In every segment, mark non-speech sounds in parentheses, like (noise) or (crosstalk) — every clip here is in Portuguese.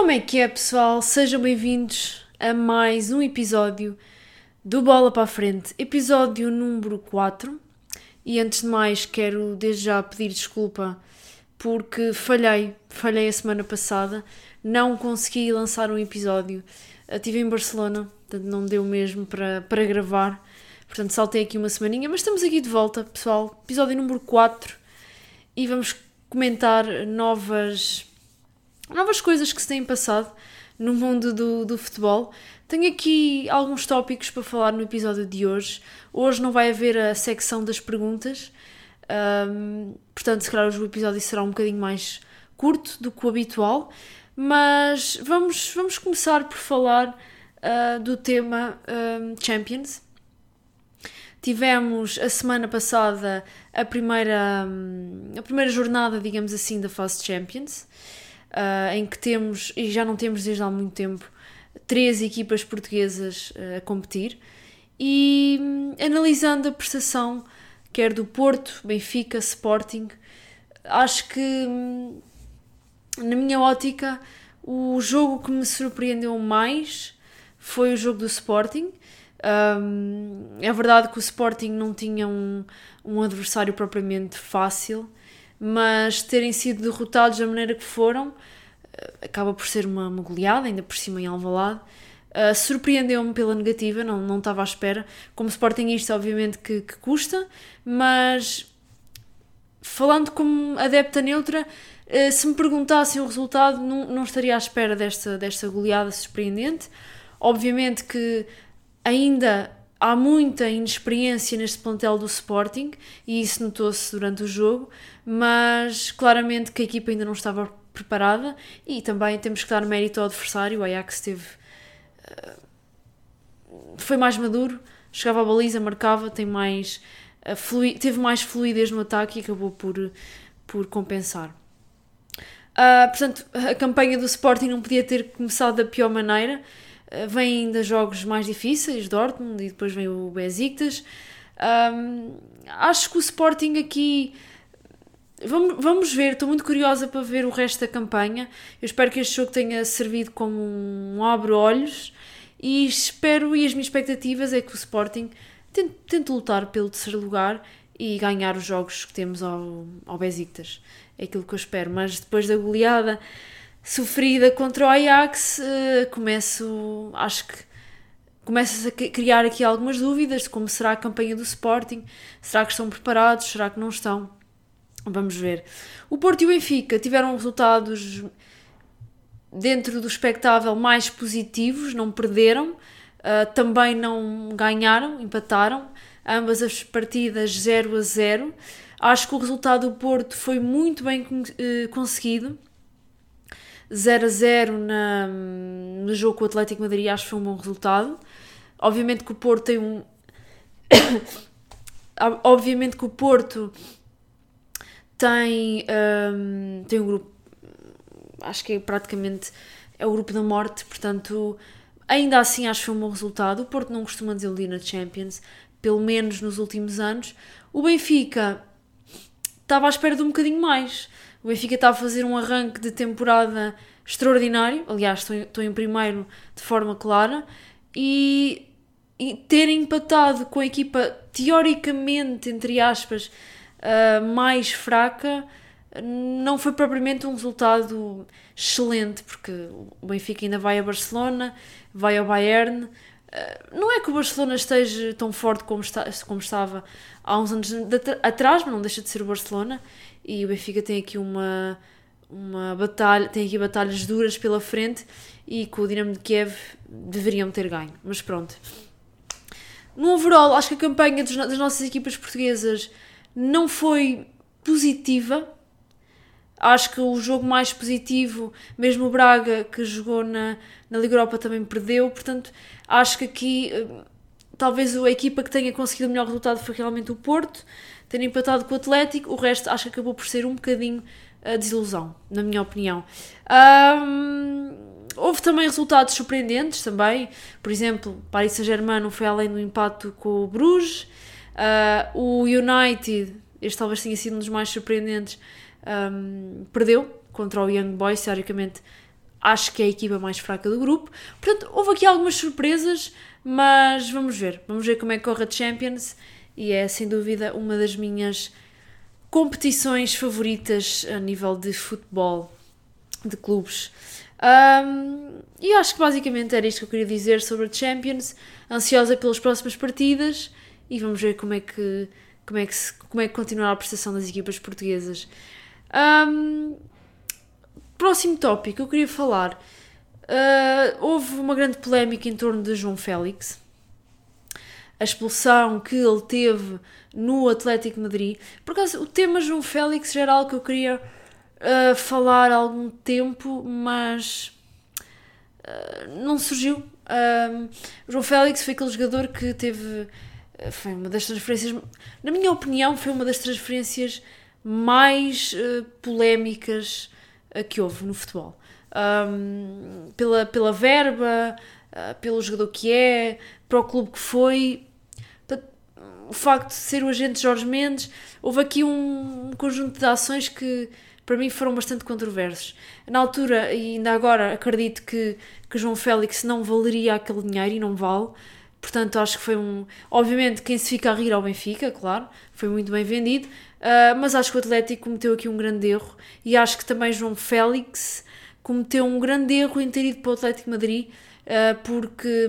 Como é que é, pessoal? Sejam bem-vindos a mais um episódio do Bola para a Frente, episódio número 4. E antes de mais, quero desde já pedir desculpa porque falhei, falhei a semana passada, não consegui lançar um episódio. Estive em Barcelona, portanto não deu mesmo para, para gravar, portanto saltei aqui uma semaninha, mas estamos aqui de volta, pessoal, episódio número 4 e vamos comentar novas novas coisas que se têm passado no mundo do, do futebol. Tenho aqui alguns tópicos para falar no episódio de hoje. Hoje não vai haver a secção das perguntas, um, portanto, se calhar hoje o episódio será um bocadinho mais curto do que o habitual. Mas vamos, vamos começar por falar uh, do tema um, Champions. Tivemos a semana passada a primeira, a primeira jornada, digamos assim, da fase Champions uh, em que temos, e já não temos desde há muito tempo, três equipas portuguesas uh, a competir. E um, analisando a prestação, quer do Porto, Benfica, Sporting, acho que, um, na minha ótica, o jogo que me surpreendeu mais foi o jogo do Sporting. Um, é verdade que o Sporting não tinha um, um adversário propriamente fácil, mas terem sido derrotados da maneira que foram eh, acaba por ser uma, uma goleada, ainda por cima em Alvalade. Uh, Surpreendeu-me pela negativa, não, não estava à espera. Como Sportingista, obviamente que, que custa, mas falando como adepta neutra, uh, se me perguntassem o resultado, não, não estaria à espera desta, desta goleada surpreendente. Obviamente que ainda há muita inexperiência neste plantel do Sporting e isso notou-se durante o jogo, mas claramente que a equipa ainda não estava preparada e também temos que dar mérito ao adversário. O Ajax teve. Uh, foi mais maduro, chegava à baliza, marcava, tem mais, flui, teve mais fluidez no ataque e acabou por, por compensar. Uh, portanto, a campanha do Sporting não podia ter começado da pior maneira eh, vêm ainda jogos mais difíceis, Dortmund, e depois vem o Besiktas. Um, acho que o Sporting aqui. Vamos, vamos ver, estou muito curiosa para ver o resto da campanha. Eu espero que este jogo tenha servido como um abre-olhos e espero, e as minhas expectativas é que o Sporting tente, tente lutar pelo terceiro lugar e ganhar os jogos que temos ao, ao Besiktas. É aquilo que eu espero, mas depois da goleada sofrida contra o Ajax, uh, começo, acho que começas a criar aqui algumas dúvidas de como será a campanha do Sporting, será que estão preparados, será que não estão? Vamos ver. O Porto e o Benfica tiveram resultados dentro do expectável mais positivos, não perderam, uh, também não ganharam, empataram, ambas as partidas 0 a 0. Acho que o resultado do Porto foi muito bem uh, conseguido 0 a 0 na, no jogo com o Atlético Madrid acho que foi um bom resultado. Obviamente que o Porto tem um. (coughs) Obviamente que o Porto tem, um, tem um grupo. Acho que é praticamente é o grupo da morte, portanto, ainda assim acho que foi um bom resultado. O Porto não costuma desiludir na Champions, pelo menos nos últimos anos. O Benfica estava à espera de um bocadinho mais. O Benfica está a fazer um arranque de temporada extraordinário, aliás, estou em, estou em primeiro de forma clara, e, e ter empatado com a equipa teoricamente, entre aspas, uh, mais fraca, não foi propriamente um resultado excelente, porque o Benfica ainda vai a Barcelona, vai ao Bayern. Uh, não é que o Barcelona esteja tão forte como, está, como estava há uns anos atrás, mas não deixa de ser o Barcelona e o Benfica tem aqui uma, uma batalha, tem aqui batalhas duras pela frente e com o Dinamo de Kiev deveriam ter ganho, mas pronto. No overall, acho que a campanha dos, das nossas equipas portuguesas não foi positiva. Acho que o jogo mais positivo, mesmo o Braga, que jogou na, na Liga Europa, também perdeu. Portanto, acho que aqui eh, talvez a equipa que tenha conseguido o melhor resultado foi realmente o Porto ter empatado com o Atlético, o resto acho que acabou por ser um bocadinho a desilusão, na minha opinião. Um, houve também resultados surpreendentes também, por exemplo, Paris Saint-Germain não foi além do empate com o Bruges, uh, o United, este talvez tenha sido um dos mais surpreendentes, um, perdeu contra o Young Boys, teoricamente acho que é a equipa mais fraca do grupo. Portanto, houve aqui algumas surpresas, mas vamos ver. Vamos ver como é que corre a Champions e é sem dúvida uma das minhas competições favoritas a nível de futebol, de clubes. Um, e acho que basicamente era isto que eu queria dizer sobre a Champions. Ansiosa pelas próximas partidas e vamos ver como é que, como é que, se, como é que continuará a prestação das equipas portuguesas. Um, próximo tópico, eu queria falar. Uh, houve uma grande polémica em torno de João Félix. A expulsão que ele teve no Atlético Madrid. Por acaso, o tema João Félix já era algo que eu queria uh, falar há algum tempo, mas uh, não surgiu. João Félix foi aquele jogador que teve. Foi uma das transferências. Na minha opinião, foi uma das transferências mais polémicas que houve no futebol. Um, pela, pela verba, uh, pelo jogador que é, para o clube que foi. O facto de ser o agente Jorge Mendes, houve aqui um, conjunto de ações que para mim foram bastante controversos. Na altura, e ainda agora, acredito que, que João Félix não valeria aquele dinheiro e não vale. Portanto, acho que foi um. Obviamente, quem se fica a rir ao Benfica, claro, foi muito bem vendido, uh, mas acho que o Atlético cometeu aqui um grande erro e acho que também João Félix cometeu um grande erro em ter ido para o Atlético Madrid, uh, porque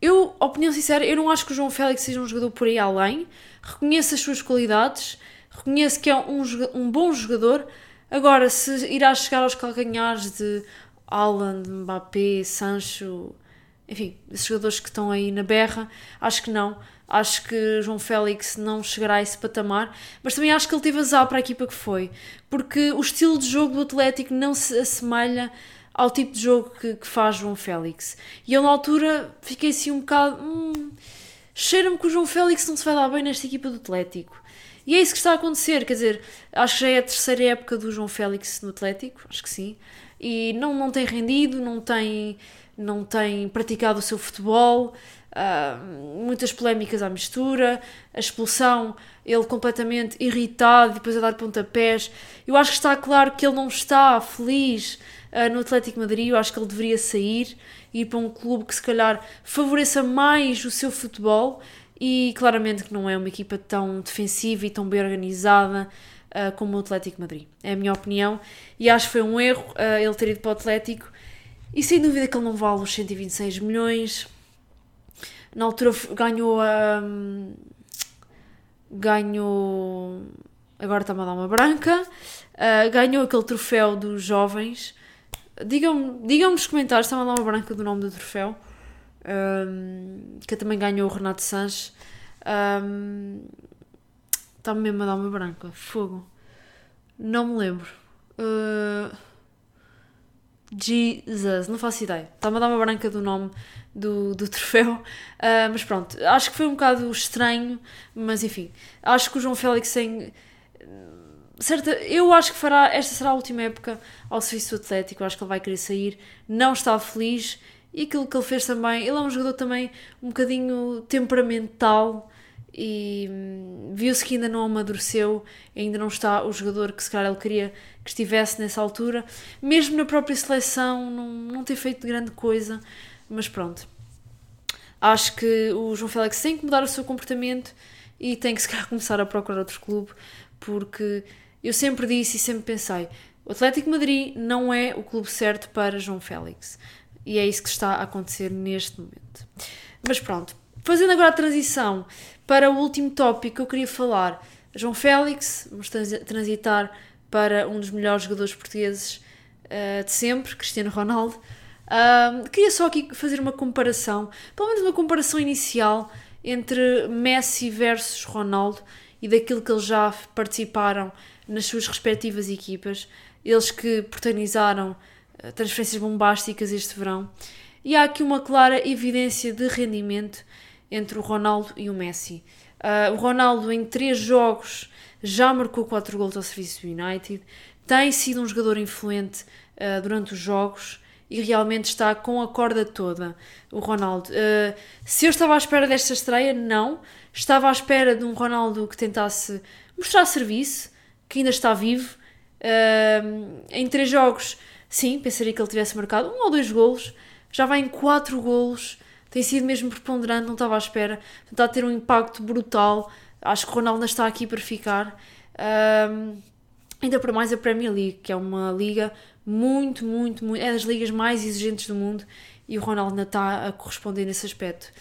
eu, opinião sincera, eu não acho que o João Félix seja um jogador por aí além, reconheço as suas qualidades, reconheço que é um, um bom jogador. Agora, se irá chegar aos calcanhares de Alan, Mbappé, Sancho enfim, esses jogadores que estão aí na berra, acho que não. Acho que João Félix não chegará a esse patamar, mas também acho que ele teve azar para a equipa que foi, porque o estilo de jogo do Atlético não se assemelha ao tipo de jogo que, que faz João Félix. E eu, na altura, fiquei assim um bocado. Hum, Cheira-me que o João Félix não se vai dar bem nesta equipa do Atlético. E é isso que está a acontecer, quer dizer, acho que já é a terceira época do João Félix no Atlético, acho que sim, e não, não tem rendido, não tem não tem praticado o seu futebol, uh, muitas polémicas à mistura, a expulsão, ele completamente irritado, depois a dar pontapés. Eu acho que está claro que ele não está feliz uh, no Atlético Madrid, eu acho que ele deveria sair e ir para um clube que se calhar favoreça mais o seu futebol e claramente que não é uma equipa tão defensiva e tão bem organizada uh, como o Atlético Madrid. É a minha opinião e acho que foi um erro uh, ele ter ido para o Atlético e sem dúvida que ele não vale os 126 milhões. Na altura ganhou a. Um, ganhou. Agora está-me a dar uma branca. Uh, ganhou aquele troféu dos jovens. Digam-me digam nos comentários, dar uma branca do nome do troféu. Um, que também ganhou o Renato Sanches. Um, está-me mesmo a dar uma branca. Fogo. Não me lembro. Uh, Jesus, não faço ideia. Está-me a dar uma branca do nome do, do troféu. Uh, mas pronto, acho que foi um bocado estranho, mas enfim. Acho que o João Félix tem. Certa, eu acho que fará. Esta será a última época ao serviço do Atlético. Acho que ele vai querer sair. Não está feliz. E aquilo que ele fez também. Ele é um jogador também um bocadinho temperamental e hum, viu-se que ainda não amadureceu, ainda não está o jogador que se calhar ele queria que estivesse nessa altura, mesmo na própria seleção não, não ter feito grande coisa, mas pronto. Acho que o João Félix tem que mudar o seu comportamento e tem que se calhar começar a procurar outro clube, porque eu sempre disse e sempre pensei, o Atlético Madrid não é o clube certo para João Félix. E é isso que está a acontecer neste momento. Mas pronto, fazendo agora a transição para o último tópico que eu queria falar, João Félix, vamos transitar para um dos melhores jogadores portugueses uh, de sempre, Cristiano Ronaldo. Uh, queria só aqui fazer uma comparação, pelo menos uma comparação inicial entre Messi versus Ronaldo e daquilo que eles já participaram nas suas respectivas equipas, eles que protagonizaram uh, transferências bombásticas este verão. E há aqui uma clara evidência de rendimento entre o Ronaldo e o Messi. Uh, o Ronaldo, em três jogos, já marcou 4 gols ao serviço do United, tem sido um jogador influente uh, durante os jogos e realmente está com a corda toda. O Ronaldo. Uh, se eu estava à espera desta estreia, não. Estava à espera de um Ronaldo que tentasse mostrar serviço, que ainda está vivo. em três jogos sim, pensaria que ele tivesse marcado um ou dois golos, já vai em quatro golos, tem sido mesmo preponderante, não estava à espera, está a ter um impacto brutal. Acho que Ronaldo está aqui para ficar. Ainda para mais a Premier League, que é uma liga muito, muito, muito. é das ligas mais exigentes do mundo e o Ronaldo ainda está a corresponder nesse aspecto.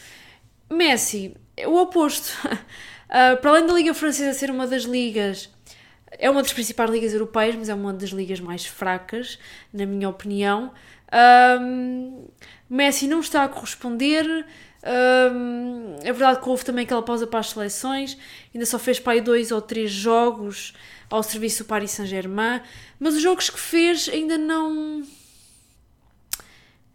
Messi, é o oposto. Uh, (laughs) para além da Liga Francesa ser uma das ligas, é uma das principais ligas europeias, mas é uma das ligas mais fracas, na minha opinião. Um, Messi não está a corresponder. Um, é verdade que houve também aquela pausa para as seleções, ainda só fez para aí dois ou três jogos ao serviço do Paris Saint-Germain, mas os jogos que fez ainda não.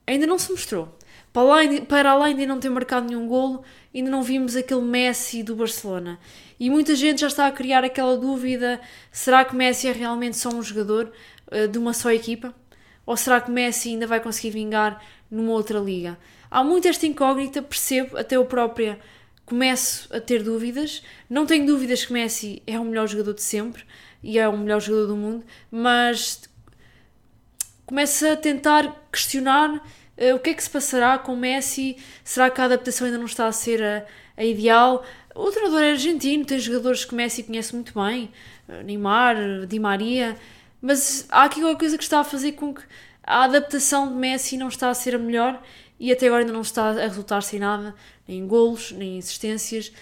ainda não se mostrou. Para além, para além de não ter marcado nenhum golo, ainda não vimos aquele Messi do Barcelona. E muita gente já está a criar aquela dúvida: será que Messi é realmente só um jogador uh, de uma só equipa? Ou será que Messi ainda vai conseguir vingar numa outra liga? Há muito esta incógnita, percebo, até eu própria começo a ter dúvidas. Não tenho dúvidas que Messi é o melhor jogador de sempre e é o melhor jogador do mundo, mas começo a tentar questionar o que é que se passará com Messi. Será que a adaptação ainda não está a ser a, a ideal? O treinador é argentino, tem jogadores que Messi conhece muito bem, uh, Neymar, Di Maria, mas há aqui alguma coisa que está a fazer com que a adaptação de Messi não está a ser a melhor e até agora ainda não está a resultar sem nada, nem golos, nem assistências.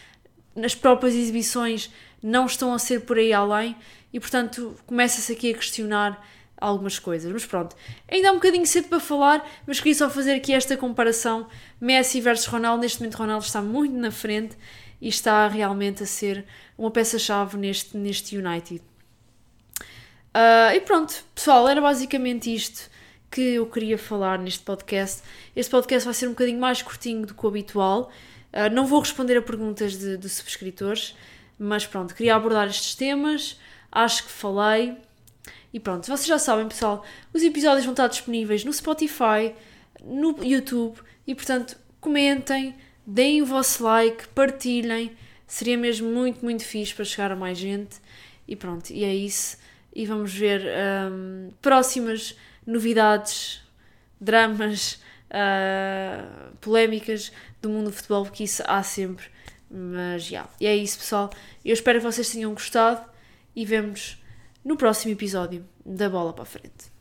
Nas próprias exibições não estão a ser por aí além e, portanto, começa-se aqui a questionar algumas coisas. Mas pronto, ainda há um bocadinho cedo para falar, mas queria só fazer aqui esta comparação Messi versus Ronaldo. Neste momento, Ronaldo está muito na frente e está realmente a ser uma peça-chave neste, neste United. Uh, e pronto, pessoal, era basicamente isto que eu queria falar neste podcast. Este podcast vai ser um bocadinho mais curtinho do que o habitual. Uh, não vou responder a perguntas de, de subscritores, mas pronto, queria abordar estes temas. Acho que falei. E pronto, vocês já sabem, pessoal, os episódios vão estar disponíveis no Spotify, no YouTube e portanto comentem, deem o vosso like, partilhem. Seria mesmo muito, muito fixe para chegar a mais gente. E pronto, e é isso. E vamos ver um, próximas novidades, dramas, uh, polémicas do mundo do futebol, porque isso há sempre. Mas já. Yeah. E é isso, pessoal. Eu espero que vocês tenham gostado e vemos no próximo episódio da Bola para a Frente.